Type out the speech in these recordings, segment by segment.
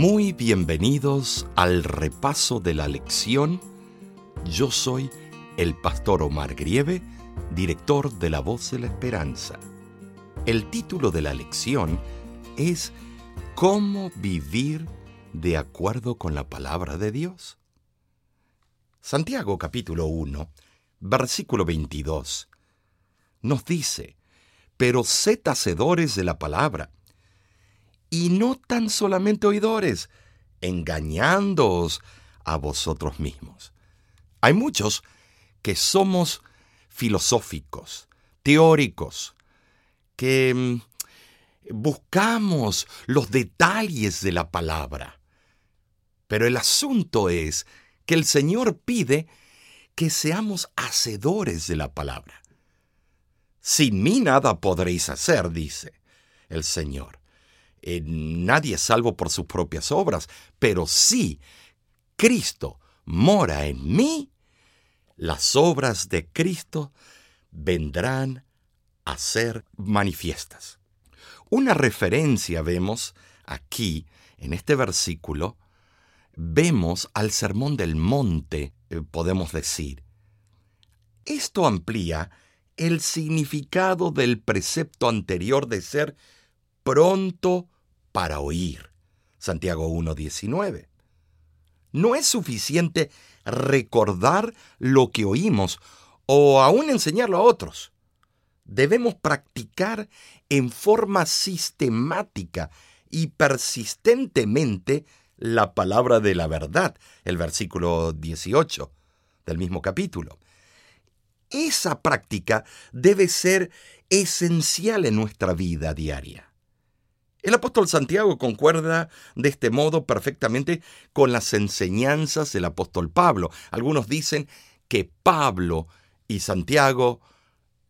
Muy bienvenidos al repaso de la lección. Yo soy el pastor Omar Grieve, director de La Voz de la Esperanza. El título de la lección es ¿Cómo vivir de acuerdo con la palabra de Dios? Santiago capítulo 1, versículo 22, nos dice, pero sed hacedores de la palabra, y no tan solamente oidores, engañándoos a vosotros mismos. Hay muchos que somos filosóficos, teóricos, que mm, buscamos los detalles de la palabra. Pero el asunto es que el Señor pide que seamos hacedores de la palabra. Sin mí nada podréis hacer, dice el Señor. Nadie es salvo por sus propias obras, pero si Cristo mora en mí, las obras de Cristo vendrán a ser manifiestas. Una referencia vemos aquí, en este versículo, vemos al sermón del monte, eh, podemos decir. Esto amplía el significado del precepto anterior de ser pronto para oír. Santiago 1.19. No es suficiente recordar lo que oímos o aún enseñarlo a otros. Debemos practicar en forma sistemática y persistentemente la palabra de la verdad, el versículo 18 del mismo capítulo. Esa práctica debe ser esencial en nuestra vida diaria. El apóstol Santiago concuerda de este modo perfectamente con las enseñanzas del apóstol Pablo. Algunos dicen que Pablo y Santiago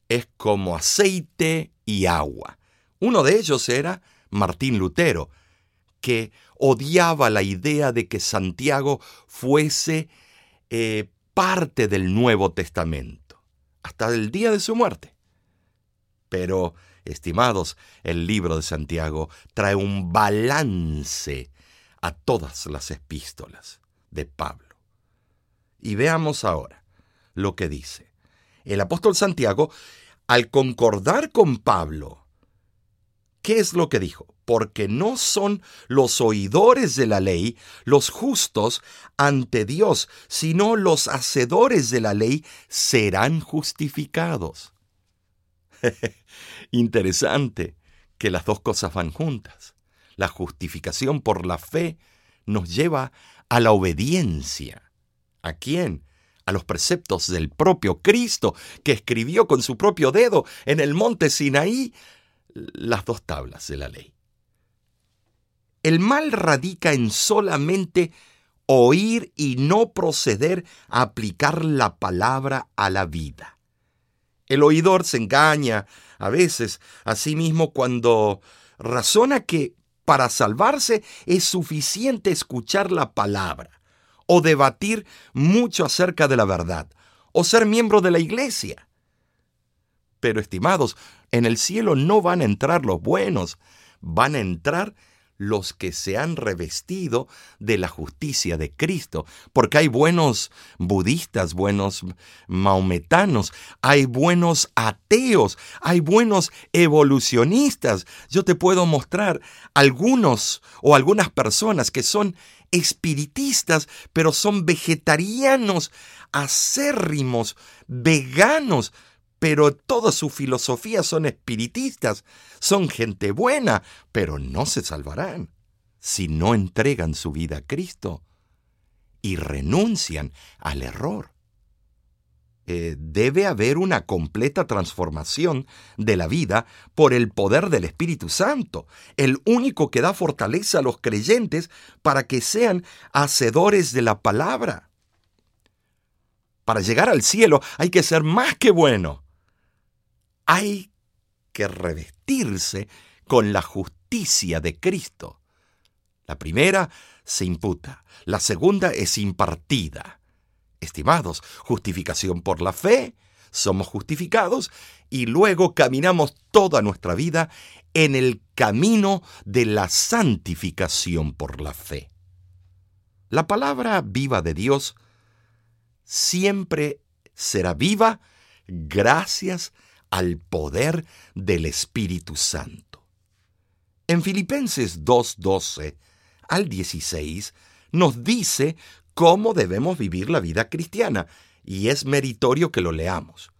es como aceite y agua. Uno de ellos era Martín Lutero, que odiaba la idea de que Santiago fuese eh, parte del Nuevo Testamento hasta el día de su muerte. Pero, estimados, el libro de Santiago trae un balance a todas las epístolas de Pablo. Y veamos ahora lo que dice. El apóstol Santiago, al concordar con Pablo, ¿qué es lo que dijo? porque no son los oidores de la ley los justos ante Dios, sino los hacedores de la ley serán justificados. Interesante que las dos cosas van juntas. La justificación por la fe nos lleva a la obediencia. ¿A quién? A los preceptos del propio Cristo, que escribió con su propio dedo en el monte Sinaí las dos tablas de la ley. El mal radica en solamente oír y no proceder a aplicar la palabra a la vida. El oidor se engaña a veces a sí mismo cuando razona que para salvarse es suficiente escuchar la palabra, o debatir mucho acerca de la verdad, o ser miembro de la iglesia. Pero, estimados, en el cielo no van a entrar los buenos, van a entrar los que se han revestido de la justicia de Cristo, porque hay buenos budistas, buenos maometanos, hay buenos ateos, hay buenos evolucionistas. Yo te puedo mostrar algunos o algunas personas que son espiritistas, pero son vegetarianos, acérrimos, veganos, pero toda su filosofía son espiritistas, son gente buena, pero no se salvarán si no entregan su vida a Cristo y renuncian al error. Eh, debe haber una completa transformación de la vida por el poder del Espíritu Santo, el único que da fortaleza a los creyentes para que sean hacedores de la palabra. Para llegar al cielo hay que ser más que bueno hay que revestirse con la justicia de Cristo. La primera se imputa, la segunda es impartida. Estimados, justificación por la fe, somos justificados y luego caminamos toda nuestra vida en el camino de la santificación por la fe. La palabra viva de Dios siempre será viva gracias al poder del Espíritu Santo. En Filipenses 2.12 al 16 nos dice cómo debemos vivir la vida cristiana, y es meritorio que lo leamos.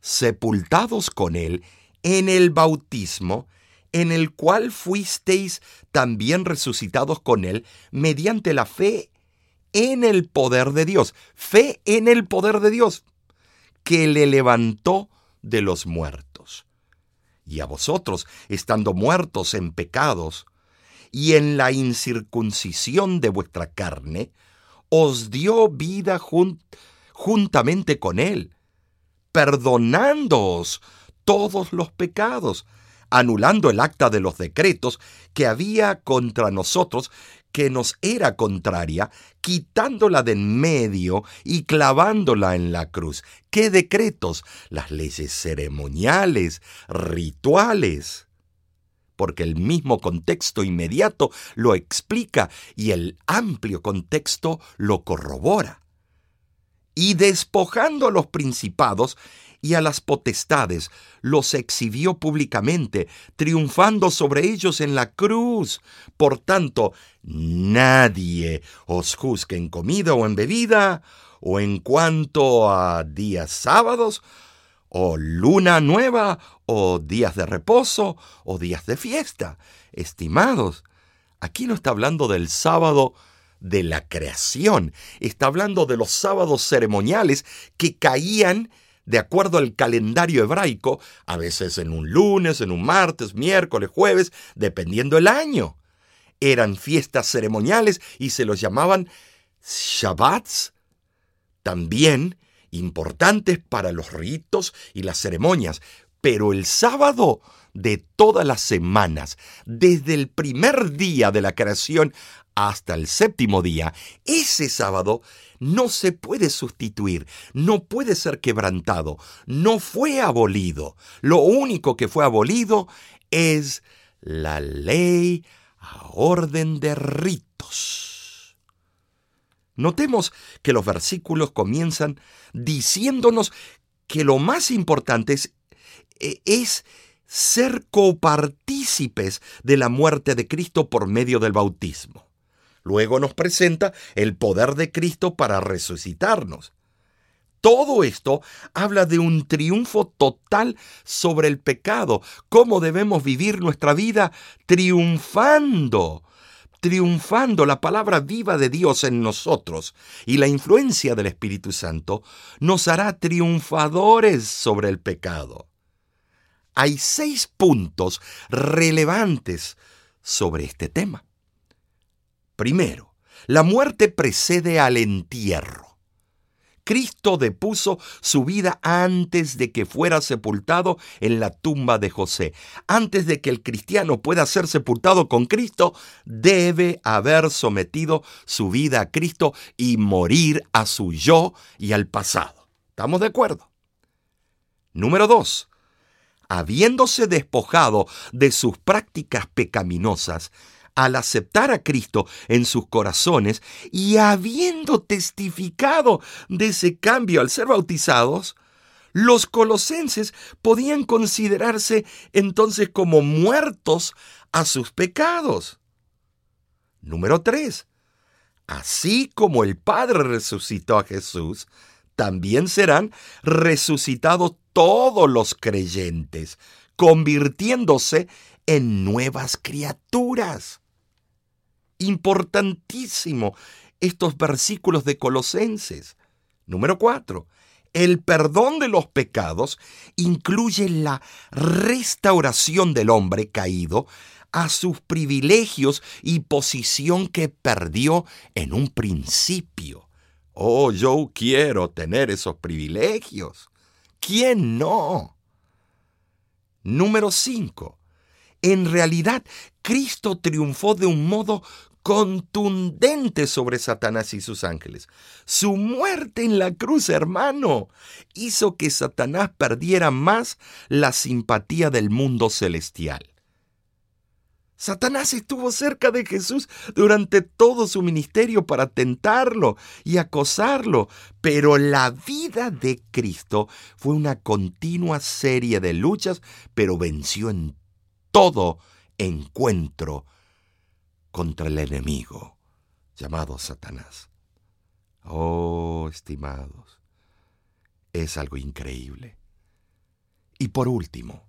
Sepultados con Él en el bautismo, en el cual fuisteis también resucitados con Él mediante la fe en el poder de Dios. Fe en el poder de Dios, que le levantó de los muertos. Y a vosotros, estando muertos en pecados y en la incircuncisión de vuestra carne, os dio vida juntamente con Él, perdonándoos todos los pecados, anulando el acta de los decretos que había contra nosotros, que nos era contraria, quitándola de en medio y clavándola en la cruz. ¿Qué decretos? Las leyes ceremoniales, rituales. Porque el mismo contexto inmediato lo explica y el amplio contexto lo corrobora. Y despojando a los principados, y a las potestades, los exhibió públicamente, triunfando sobre ellos en la cruz. Por tanto, nadie os juzgue en comida o en bebida, o en cuanto a días sábados, o luna nueva, o días de reposo, o días de fiesta. Estimados, aquí no está hablando del sábado de la creación, está hablando de los sábados ceremoniales que caían de acuerdo al calendario hebraico, a veces en un lunes, en un martes, miércoles, jueves, dependiendo el año. Eran fiestas ceremoniales y se los llamaban Shabbats, también importantes para los ritos y las ceremonias. Pero el sábado de todas las semanas, desde el primer día de la creación hasta el séptimo día, ese sábado no se puede sustituir, no puede ser quebrantado, no fue abolido. Lo único que fue abolido es la ley a orden de ritos. Notemos que los versículos comienzan diciéndonos que lo más importante es, e, ser copartícipes de la muerte de Cristo por medio del bautismo. Luego nos presenta el poder de Cristo para resucitarnos. Todo esto habla de un triunfo total sobre el pecado, cómo debemos vivir nuestra vida triunfando, triunfando la palabra viva de Dios en nosotros y la influencia del Espíritu Santo nos hará triunfadores sobre el pecado. Hay seis puntos relevantes sobre este tema. Primero, la muerte precede al entierro. Cristo depuso su vida antes de que fuera sepultado en la tumba de José. Antes de que el cristiano pueda ser sepultado con Cristo, debe haber sometido su vida a Cristo y morir a su yo y al pasado. ¿Estamos de acuerdo? Número dos, habiéndose despojado de sus prácticas pecaminosas, al aceptar a Cristo en sus corazones y habiendo testificado de ese cambio al ser bautizados, los colosenses podían considerarse entonces como muertos a sus pecados. Número 3. Así como el Padre resucitó a Jesús, también serán resucitados todos los creyentes, convirtiéndose en nuevas criaturas importantísimo estos versículos de Colosenses. Número 4. El perdón de los pecados incluye la restauración del hombre caído a sus privilegios y posición que perdió en un principio. Oh, yo quiero tener esos privilegios. ¿Quién no? Número 5. En realidad, Cristo triunfó de un modo contundente sobre Satanás y sus ángeles. Su muerte en la cruz, hermano, hizo que Satanás perdiera más la simpatía del mundo celestial. Satanás estuvo cerca de Jesús durante todo su ministerio para tentarlo y acosarlo, pero la vida de Cristo fue una continua serie de luchas, pero venció en todo encuentro contra el enemigo llamado Satanás. Oh, estimados, es algo increíble. Y por último,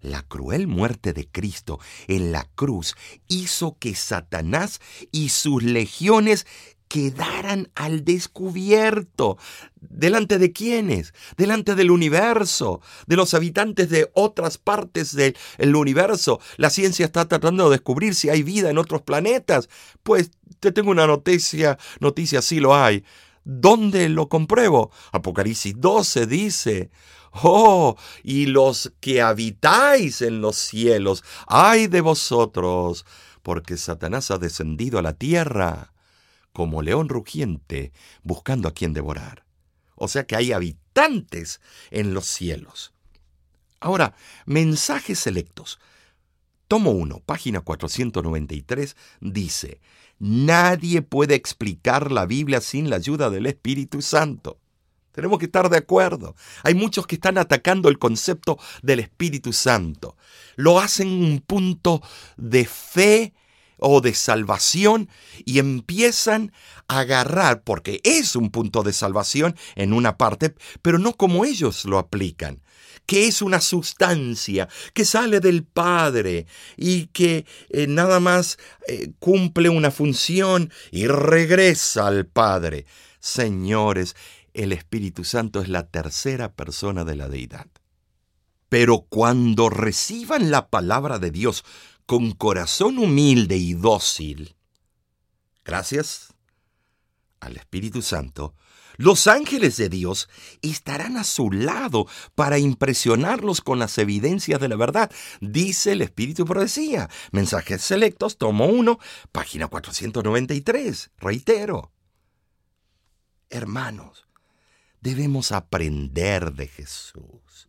la cruel muerte de Cristo en la cruz hizo que Satanás y sus legiones quedaran al descubierto. ¿Delante de quiénes? Delante del universo, de los habitantes de otras partes del universo. La ciencia está tratando de descubrir si hay vida en otros planetas. Pues te tengo una noticia, noticia sí lo hay. ¿Dónde lo compruebo? Apocalipsis 12 dice, Oh, y los que habitáis en los cielos, ay de vosotros, porque Satanás ha descendido a la tierra como león rugiente, buscando a quien devorar. O sea que hay habitantes en los cielos. Ahora, mensajes selectos. Tomo 1, página 493, dice, Nadie puede explicar la Biblia sin la ayuda del Espíritu Santo. Tenemos que estar de acuerdo. Hay muchos que están atacando el concepto del Espíritu Santo. Lo hacen un punto de fe o de salvación y empiezan a agarrar, porque es un punto de salvación en una parte, pero no como ellos lo aplican que es una sustancia que sale del Padre y que eh, nada más eh, cumple una función y regresa al Padre. Señores, el Espíritu Santo es la tercera persona de la deidad. Pero cuando reciban la palabra de Dios con corazón humilde y dócil, gracias al Espíritu Santo, los ángeles de Dios estarán a su lado para impresionarlos con las evidencias de la verdad, dice el Espíritu Profecía. Mensajes selectos, tomo 1, página 493. Reitero. Hermanos, debemos aprender de Jesús.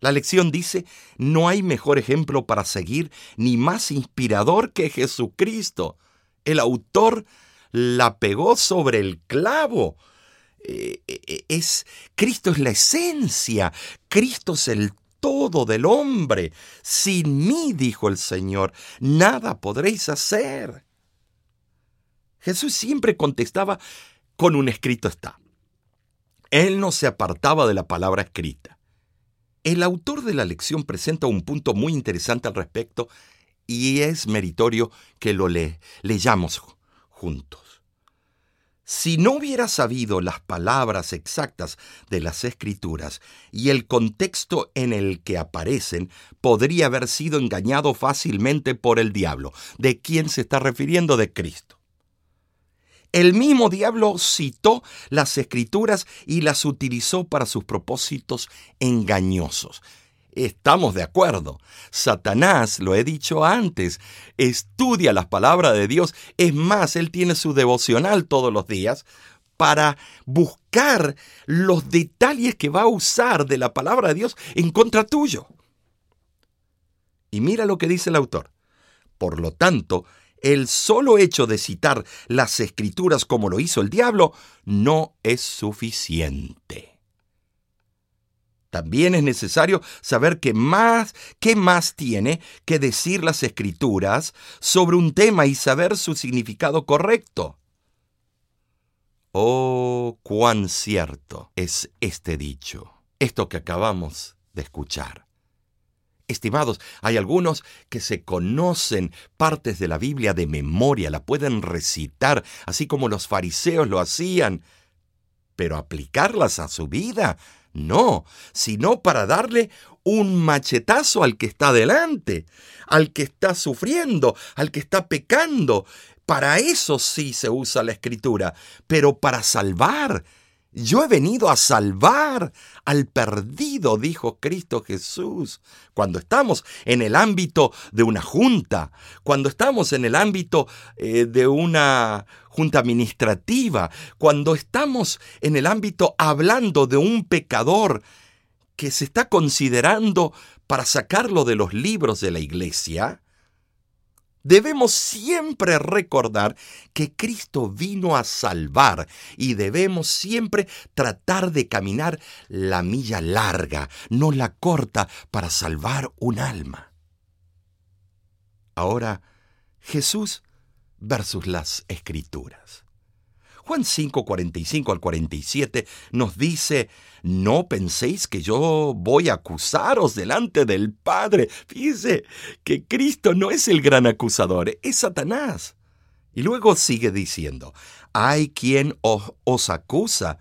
La lección dice, no hay mejor ejemplo para seguir ni más inspirador que Jesucristo. El autor la pegó sobre el clavo. Eh, eh, es Cristo es la esencia, Cristo es el todo del hombre. Sin mí, dijo el Señor, nada podréis hacer. Jesús siempre contestaba con un escrito está. Él no se apartaba de la palabra escrita. El autor de la lección presenta un punto muy interesante al respecto y es meritorio que lo le leyamos juntos. Si no hubiera sabido las palabras exactas de las escrituras y el contexto en el que aparecen, podría haber sido engañado fácilmente por el diablo. ¿De quién se está refiriendo? De Cristo. El mismo diablo citó las escrituras y las utilizó para sus propósitos engañosos. Estamos de acuerdo. Satanás, lo he dicho antes, estudia las palabras de Dios. Es más, él tiene su devocional todos los días para buscar los detalles que va a usar de la palabra de Dios en contra tuyo. Y mira lo que dice el autor. Por lo tanto, el solo hecho de citar las escrituras como lo hizo el diablo no es suficiente. También es necesario saber qué más, qué más tiene que decir las escrituras sobre un tema y saber su significado correcto. Oh, cuán cierto es este dicho, esto que acabamos de escuchar. Estimados, hay algunos que se conocen partes de la Biblia de memoria, la pueden recitar, así como los fariseos lo hacían, pero aplicarlas a su vida, no, sino para darle un machetazo al que está delante, al que está sufriendo, al que está pecando. Para eso sí se usa la escritura, pero para salvar, Yo he venido a salvar al perdido, dijo Cristo Jesús. Cuando estamos en el ámbito de una junta, cuando estamos en el ámbito eh, de una junta administrativa, cuando estamos en el ámbito hablando de un pecador que se está considerando para sacarlo de los libros de la iglesia, Debemos siempre recordar que Cristo vino a salvar y debemos siempre tratar de caminar la milla larga, no la corta, para salvar un alma. Ahora, Jesús versus las Escrituras. Juan 5, 45 al 47 nos dice, no penséis que yo voy a acusaros delante del Padre. Fíjese que Cristo no es el gran acusador, es Satanás. Y luego sigue diciendo, hay quien os, os acusa.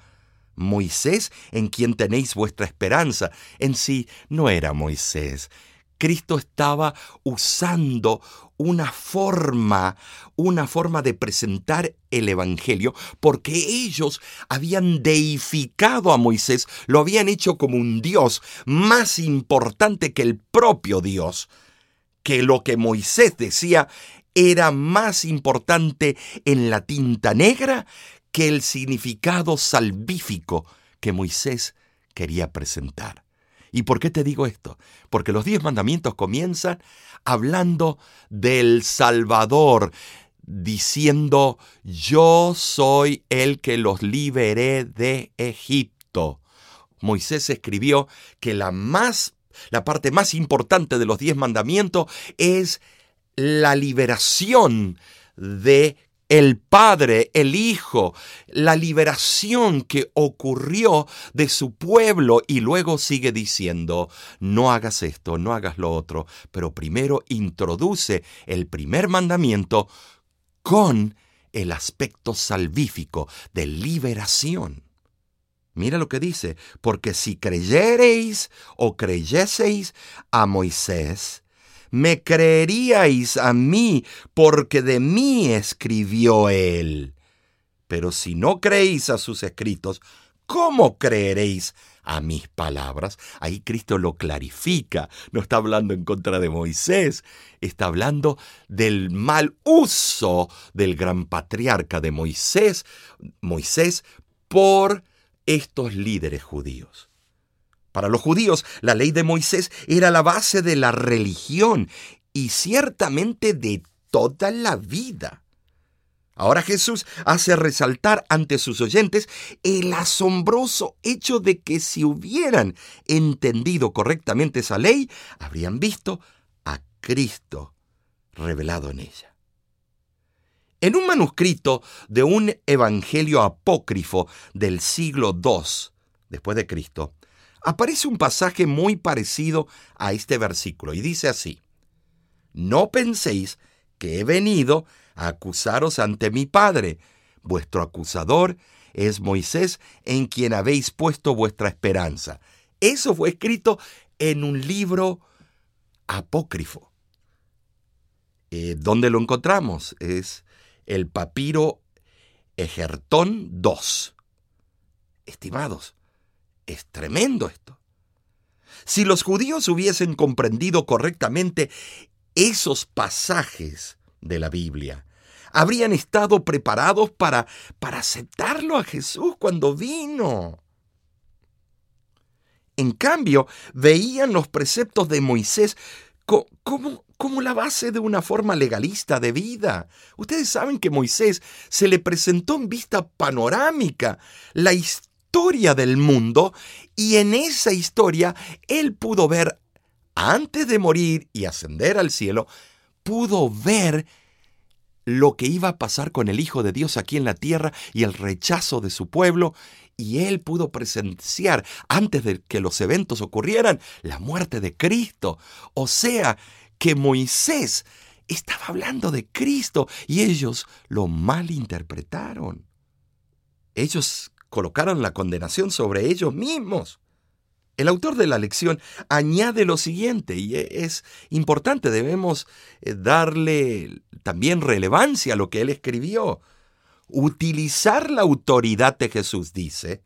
Moisés, en quien tenéis vuestra esperanza. En sí no era Moisés, Cristo estaba usando una forma, una forma de presentar el Evangelio, porque ellos habían deificado a Moisés, lo habían hecho como un Dios más importante que el propio Dios, que lo que Moisés decía era más importante en la tinta negra que el significado salvífico que Moisés quería presentar. ¿Y por qué te digo esto? Porque los diez mandamientos comienzan hablando del Salvador, diciendo, yo soy el que los liberé de Egipto. Moisés escribió que la más la parte más importante de los diez mandamientos es la liberación de el Padre, el Hijo, la liberación que ocurrió de su pueblo y luego sigue diciendo, no hagas esto, no hagas lo otro, pero primero introduce el primer mandamiento con el aspecto salvífico de liberación. Mira lo que dice, porque si creyereis o creyeseis a Moisés, me creeríais a mí, porque de mí escribió él. Pero si no creéis a sus escritos, ¿cómo creeréis a mis palabras? Ahí Cristo lo clarifica. No está hablando en contra de Moisés, está hablando del mal uso del gran patriarca de Moisés, Moisés, por estos líderes judíos. Para los judíos, la ley de Moisés era la base de la religión y ciertamente de toda la vida. Ahora Jesús hace resaltar ante sus oyentes el asombroso hecho de que si hubieran entendido correctamente esa ley, habrían visto a Cristo revelado en ella. En un manuscrito de un evangelio apócrifo del siglo II después de Cristo, aparece un pasaje muy parecido a este versículo y dice así, No penséis que he venido a acusaros ante mi Padre, vuestro acusador es Moisés en quien habéis puesto vuestra esperanza. Eso fue escrito en un libro apócrifo. Eh, ¿Dónde lo encontramos? Es el papiro Egertón II. Estimados, es tremendo esto. Si los judíos hubiesen comprendido correctamente esos pasajes de la Biblia, habrían estado preparados para, para aceptarlo a Jesús cuando vino. En cambio, veían los preceptos de Moisés como, como, la base de una forma legalista de vida. Ustedes saben que Moisés se le presentó en vista panorámica la historia historia del mundo y en esa historia él pudo ver, antes de morir y ascender al cielo, pudo ver lo que iba a pasar con el Hijo de Dios aquí en la tierra y el rechazo de su pueblo, y él pudo presenciar, antes de que los eventos ocurrieran, la muerte de Cristo. O sea, que Moisés estaba hablando de Cristo y ellos lo malinterpretaron. Ellos colocaron la condenación sobre ellos mismos. El autor de la lección añade lo siguiente, y e, es importante, debemos eh, darle también relevancia a lo que él escribió. Utilizar la autoridad de Jesús, dice,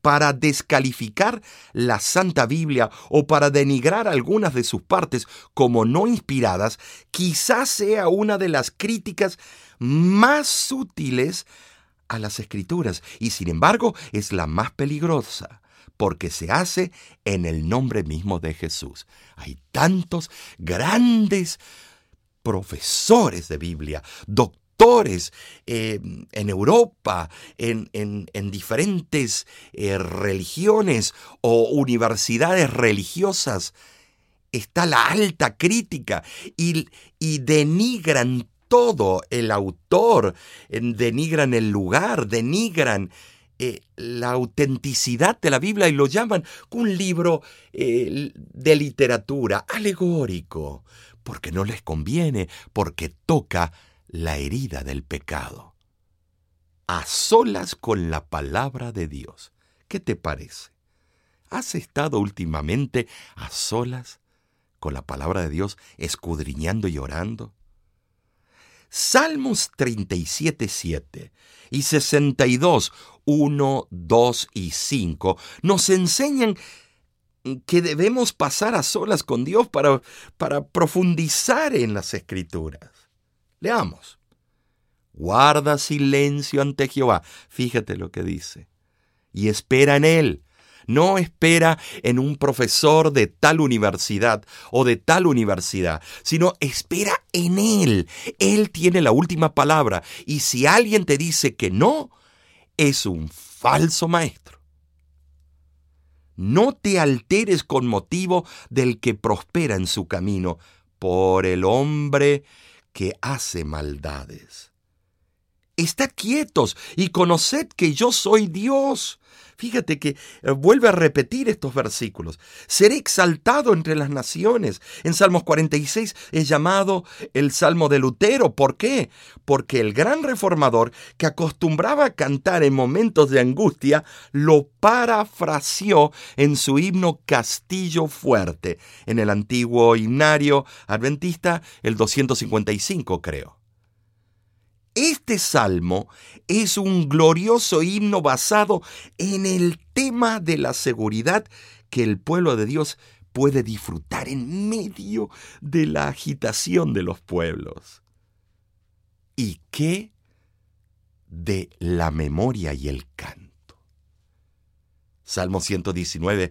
para descalificar la Santa Biblia o para denigrar algunas de sus partes como no inspiradas, quizás sea una de las críticas más sutiles a las escrituras y sin embargo es la más peligrosa porque se hace en el nombre mismo de Jesús. Hay tantos grandes profesores de Biblia, doctores eh, en Europa, en, diferentes eh, religiones o universidades religiosas. Está la alta crítica y, y denigran todo el autor, denigran el lugar, denigran eh, la autenticidad de la Biblia y lo llaman un libro eh, de literatura alegórico, porque no les conviene, porque toca la herida del pecado. A solas con la palabra de Dios. ¿Qué te parece? ¿Has estado últimamente a solas con la palabra de Dios, escudriñando y orando? Salmos 37, 7 y 62, 1, 2 y 5 nos enseñan que debemos pasar a solas con Dios para, para profundizar en las escrituras. Leamos. Guarda silencio ante Jehová. Fíjate lo que dice. Y espera en Él no espera en un profesor de tal universidad o de tal universidad, sino espera en Él. Él tiene la última palabra y si alguien te dice que no, es un falso maestro. No te alteres con motivo del que prospera en su camino, por el hombre que hace maldades. Estad quietos y conoced que yo soy Dios. Fíjate que eh, vuelve a repetir estos versículos. Seré exaltado entre las naciones. En Salmos 46 es llamado el Salmo de Lutero. ¿Por qué? Porque el gran reformador que acostumbraba a cantar en momentos de angustia lo parafraseó en su himno Castillo Fuerte, en el antiguo himnario adventista, el 255 creo. Este salmo es un glorioso himno basado en el tema de la seguridad que el pueblo de Dios puede disfrutar en medio de la agitación de los pueblos. ¿Y qué de la memoria y el canto? Salmo 119,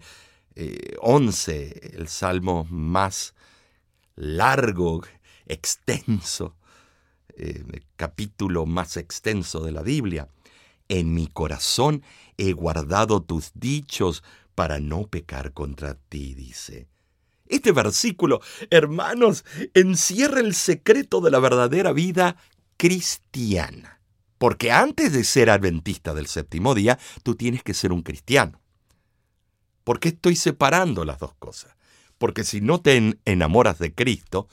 11, eh, el salmo más largo, extenso eh, capítulo más extenso de la Biblia. En mi corazón he guardado tus dichos para no pecar contra ti, dice. Este versículo, hermanos, encierra el secreto de la verdadera vida cristiana. Porque antes de ser adventista del séptimo día, tú tienes que ser un cristiano. ¿Por qué estoy separando las dos cosas? Porque si no te enamoras de Cristo,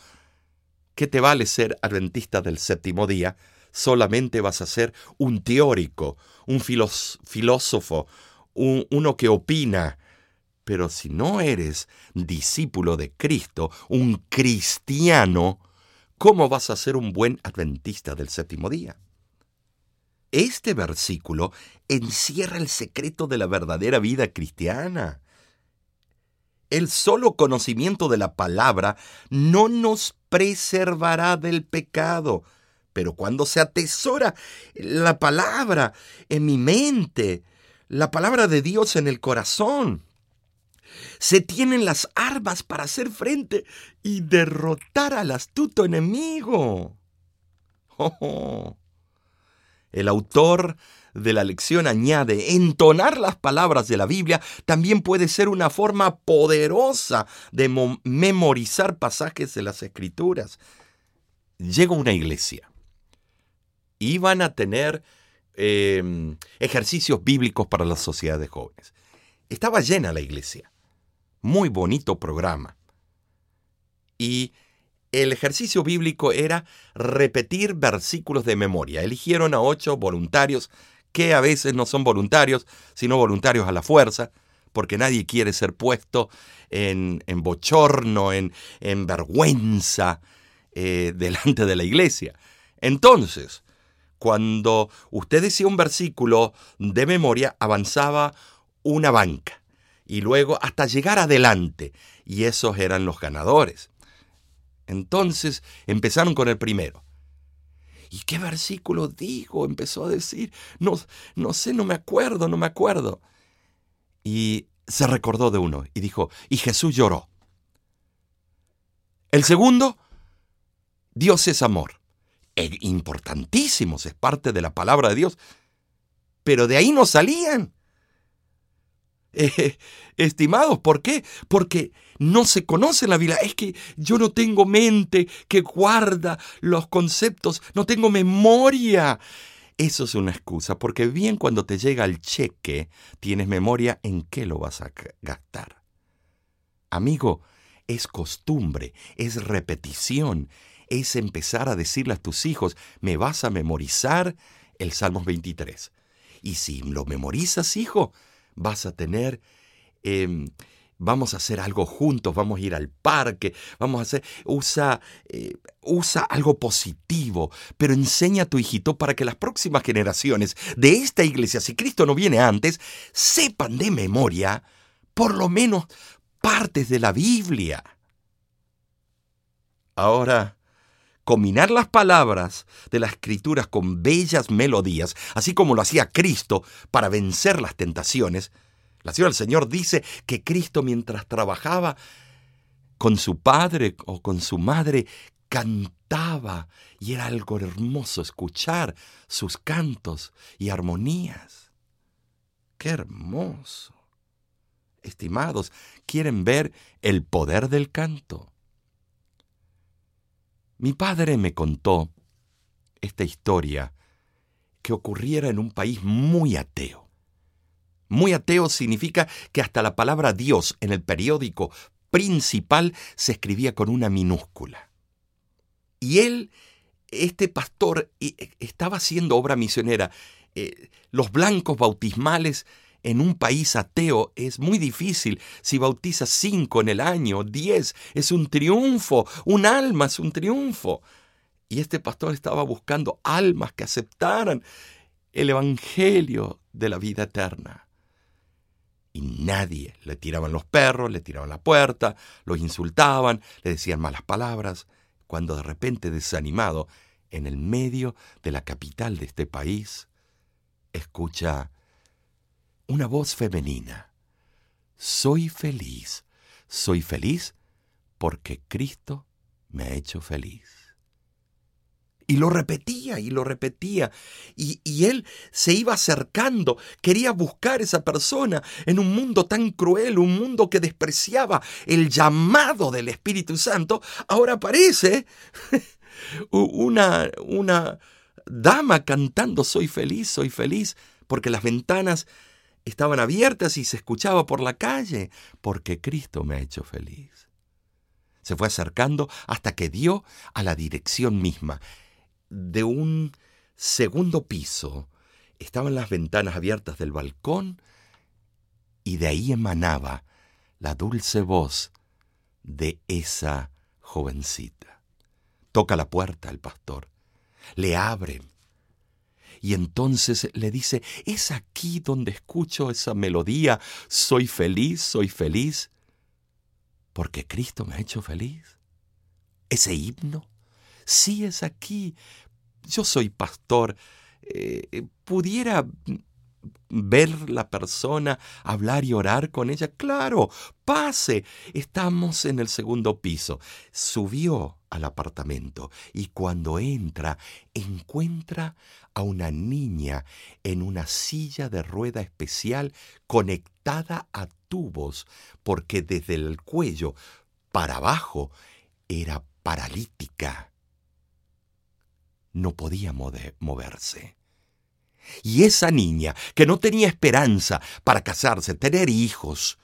¿Qué te vale ser adventista del séptimo día? Solamente vas a ser un teórico, un filósofo, uno que opina. Pero si no eres discípulo de Cristo, un cristiano, ¿cómo vas a ser un buen adventista del séptimo día? Este versículo encierra el secreto de la verdadera vida cristiana. El solo conocimiento de la palabra no nos preservará del pecado. Pero cuando se atesora la palabra en mi mente, la palabra de Dios en el corazón, se tienen las armas para hacer frente y derrotar al astuto enemigo. Oh, el autor de la lección añade, entonar las palabras de la Biblia también puede ser una forma poderosa de memorizar pasajes de las Escrituras. Llega una iglesia. Iban a tener em, ejercicios bíblicos para la sociedad de jóvenes. Estaba llena la iglesia. Muy bonito programa. Y el ejercicio bíblico era repetir versículos de memoria. Eligieron a ocho voluntarios que a veces no son voluntarios, sino voluntarios a la fuerza, porque nadie quiere ser puesto en, bochorno, en, vergüenza eh, delante de la iglesia. Entonces, cuando usted decía un versículo de memoria, avanzaba una banca y luego hasta llegar adelante. Y esos eran los ganadores. Entonces empezaron con el primero. ¿Y qué versículo digo? Empezó a decir, no, no sé, no me acuerdo, no me acuerdo. Y se recordó de uno y dijo, y Jesús lloró. El segundo, Dios es amor. Es importantísimo, es parte de la palabra de Dios. Pero de ahí no salían. Eh, estimados, ¿por qué? Porque no se conoce la Biblia. Es que yo no tengo mente que guarda los conceptos, no tengo memoria. Eso es una excusa, porque bien cuando te llega el cheque, tienes memoria en qué lo vas a gastar. Amigo, es costumbre, es repetición, es empezar a decirle a tus hijos, me vas a memorizar el Salmos 23. Y si lo memorizas, hijo, vas a tener... Em, vamos a hacer algo juntos, vamos a ir al parque, vamos a hacer, usa, eh, usa algo positivo, pero enseña a tu hijito para que las próximas generaciones de esta iglesia, si Cristo no viene antes, sepan de memoria por lo menos partes de la Biblia. Ahora, combinar las palabras de las escrituras con bellas melodías, así como lo hacía Cristo para vencer las tentaciones, la Señora del Señor dice que Cristo mientras trabajaba con su padre o con su madre, cantaba y era algo hermoso escuchar sus cantos y armonías. ¡Qué hermoso! Estimados, ¿quieren ver el poder del canto? Mi padre me contó esta historia que ocurriera en un país muy ateo. Muy ateo significa que hasta la palabra Dios en el periódico principal se escribía con una minúscula. Y él, este pastor, estaba haciendo obra misionera. Eh, los blancos bautismales en un país ateo es muy difícil. Si bautizas cinco en el año, diez, es un triunfo. Un alma es un triunfo. Y este pastor estaba buscando almas que aceptaran el Evangelio de la vida eterna y nadie. Le tiraban los perros, le tiraban la puerta, los insultaban, le decían malas palabras, cuando de repente desanimado, en el medio de la capital de este país, escucha una voz femenina. Soy feliz, soy feliz porque Cristo me ha hecho feliz. Y lo repetía y lo repetía. Y, él se iba acercando, quería buscar esa persona en un mundo tan cruel, un mundo que despreciaba el llamado del Espíritu Santo. Ahora aparece una, una dama cantando Soy feliz, soy feliz, porque las ventanas estaban abiertas y se escuchaba por la calle, porque Cristo me ha hecho feliz. Se fue acercando hasta que dio a la dirección misma de un segundo piso estaban las ventanas abiertas del balcón y de ahí emanaba la dulce voz de esa jovencita. Toca la puerta el pastor, le abre y entonces le dice, es aquí donde escucho esa melodía, soy feliz, soy feliz, porque Cristo me ha hecho feliz. Ese himno sí es aquí. Yo soy pastor. Eh, ¿Pudiera ver la persona, hablar y orar con ella? Claro, pase. Estamos en el segundo piso. Subió al apartamento y cuando entra encuentra a una niña en una silla de rueda especial conectada a tubos porque desde el cuello para abajo era paralítica no podía moverse. Y esa niña, que no tenía esperanza para casarse, tener hijos,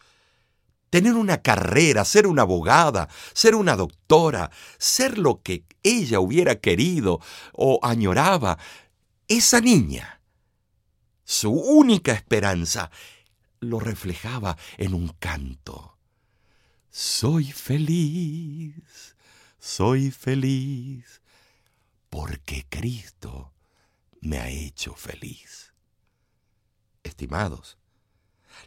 tener una carrera, ser una abogada, ser una doctora, ser lo que ella hubiera querido o añoraba, esa niña, su única esperanza, lo reflejaba en un canto. Soy feliz, soy feliz, porque Cristo me ha hecho feliz. Estimados,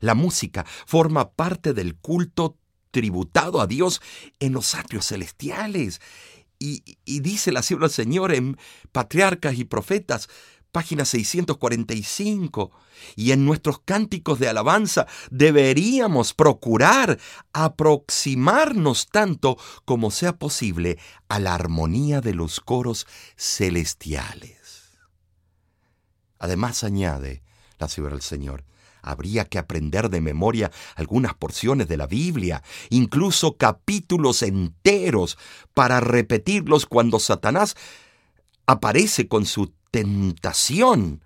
La música forma parte del culto tributado a Dios en los atrios celestiales. Y, dice la sierva del Señor en Patriarcas y Profetas, página 645. Y en nuestros cánticos de alabanza deberíamos procurar aproximarnos tanto como sea posible a la armonía de los coros celestiales. Además añade la sierva del Señor, Habría que aprender de memoria algunas porciones de la Biblia, incluso capítulos enteros, para repetirlos cuando Satanás aparece con su tentación.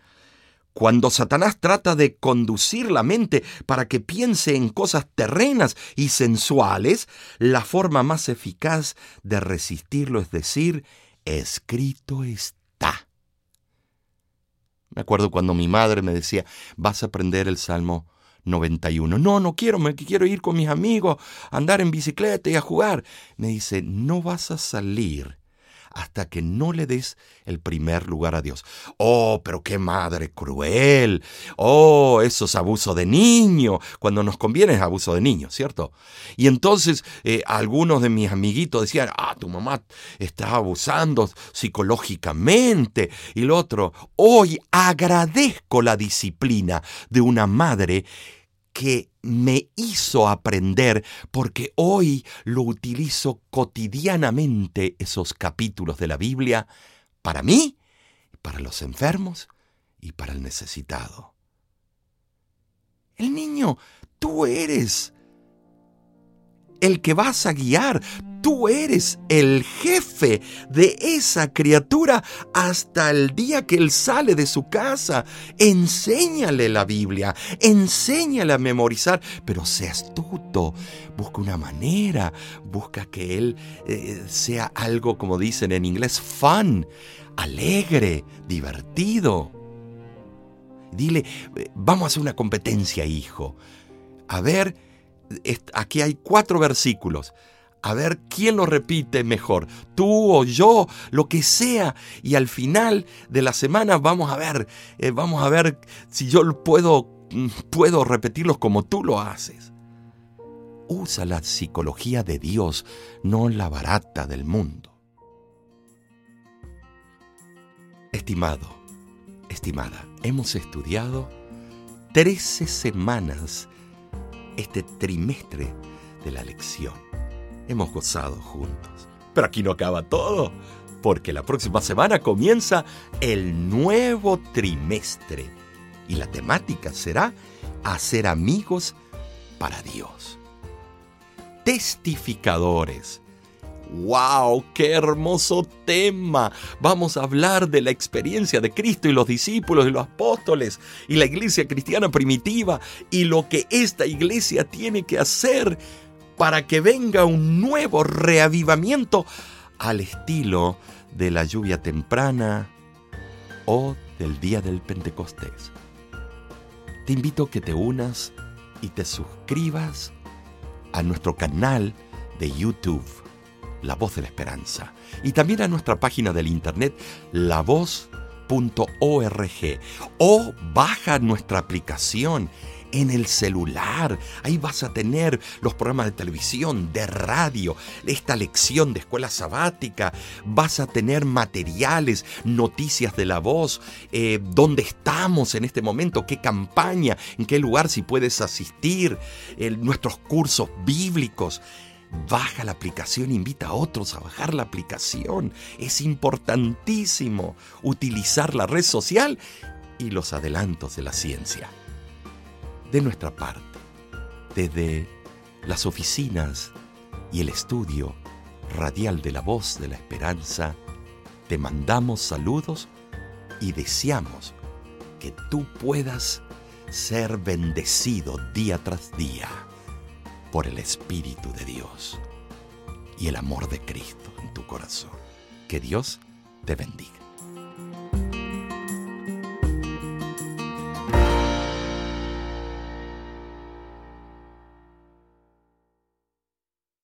Cuando Satanás trata de conducir la mente para que piense en cosas terrenas y sensuales, la forma más eficaz de resistirlo es decir, escrito está. Me acuerdo cuando mi madre me decía, vas a aprender el Salmo 91. No, no quiero, me quiero ir con mis amigos, a andar en bicicleta y a jugar. Me dice, no vas a salir hasta que no le des el primer lugar a Dios. Oh, pero qué madre cruel. Oh, eso es abuso de niño. Cuando nos conviene es abuso de niño, ¿cierto? Y entonces eh, algunos de mis amiguitos decían, ah, tu mamá está abusando psicológicamente. Y el otro, hoy agradezco la disciplina de una madre que me hizo aprender porque hoy lo utilizo cotidianamente esos capítulos de la Biblia para mí, para los enfermos y para el necesitado. El niño, tú eres el que vas a guiar. Tú eres el jefe de esa criatura hasta el día que él sale de su casa. Enséñale la Biblia, enséñale a memorizar, pero sea astuto. Busca una manera, busca que él eh, sea algo, como dicen en inglés, fun, alegre, divertido. Dile, eh, vamos a hacer una competencia, hijo. A ver, aquí hay cuatro versículos. A ver quién lo repite mejor, tú o yo, lo que sea. Y al final de la semana vamos a ver, eh, vamos a ver si yo puedo, mm, puedo repetirlos como tú lo haces. Usa la psicología de Dios, no la barata del mundo. Estimado, estimada, hemos estudiado 13 semanas este trimestre de la lección. Hemos gozado juntos. Pero aquí no acaba todo, porque la próxima semana comienza el nuevo trimestre y la temática será hacer amigos para Dios. Testificadores ¡Wow! ¡Qué hermoso tema! Vamos a hablar de la experiencia de Cristo y los discípulos y los apóstoles y la iglesia cristiana primitiva y lo que esta iglesia tiene que hacer para que venga un nuevo reavivamiento al estilo de la lluvia temprana o del día del Pentecostés. Te invito a que te unas y te suscribas a nuestro canal de YouTube la Voz de la Esperanza. Y también a nuestra página del internet, lavoz.org. O baja nuestra aplicación en el celular. Ahí vas a tener los programas de televisión, de radio, esta lección de escuela sabática. Vas a tener materiales, noticias de la voz, eh, dónde estamos en este momento, qué campaña, en qué lugar si puedes asistir, nuestros cursos bíblicos. Baja la aplicación, invita a otros a bajar la aplicación. Es importantísimo utilizar la red social y los adelantos de la ciencia. De nuestra parte, desde las oficinas y el estudio radial de la voz de la esperanza, te mandamos saludos y deseamos que tú puedas ser bendecido día tras día por el Espíritu de Dios y el amor de Cristo en tu corazón. Que Dios te bendiga.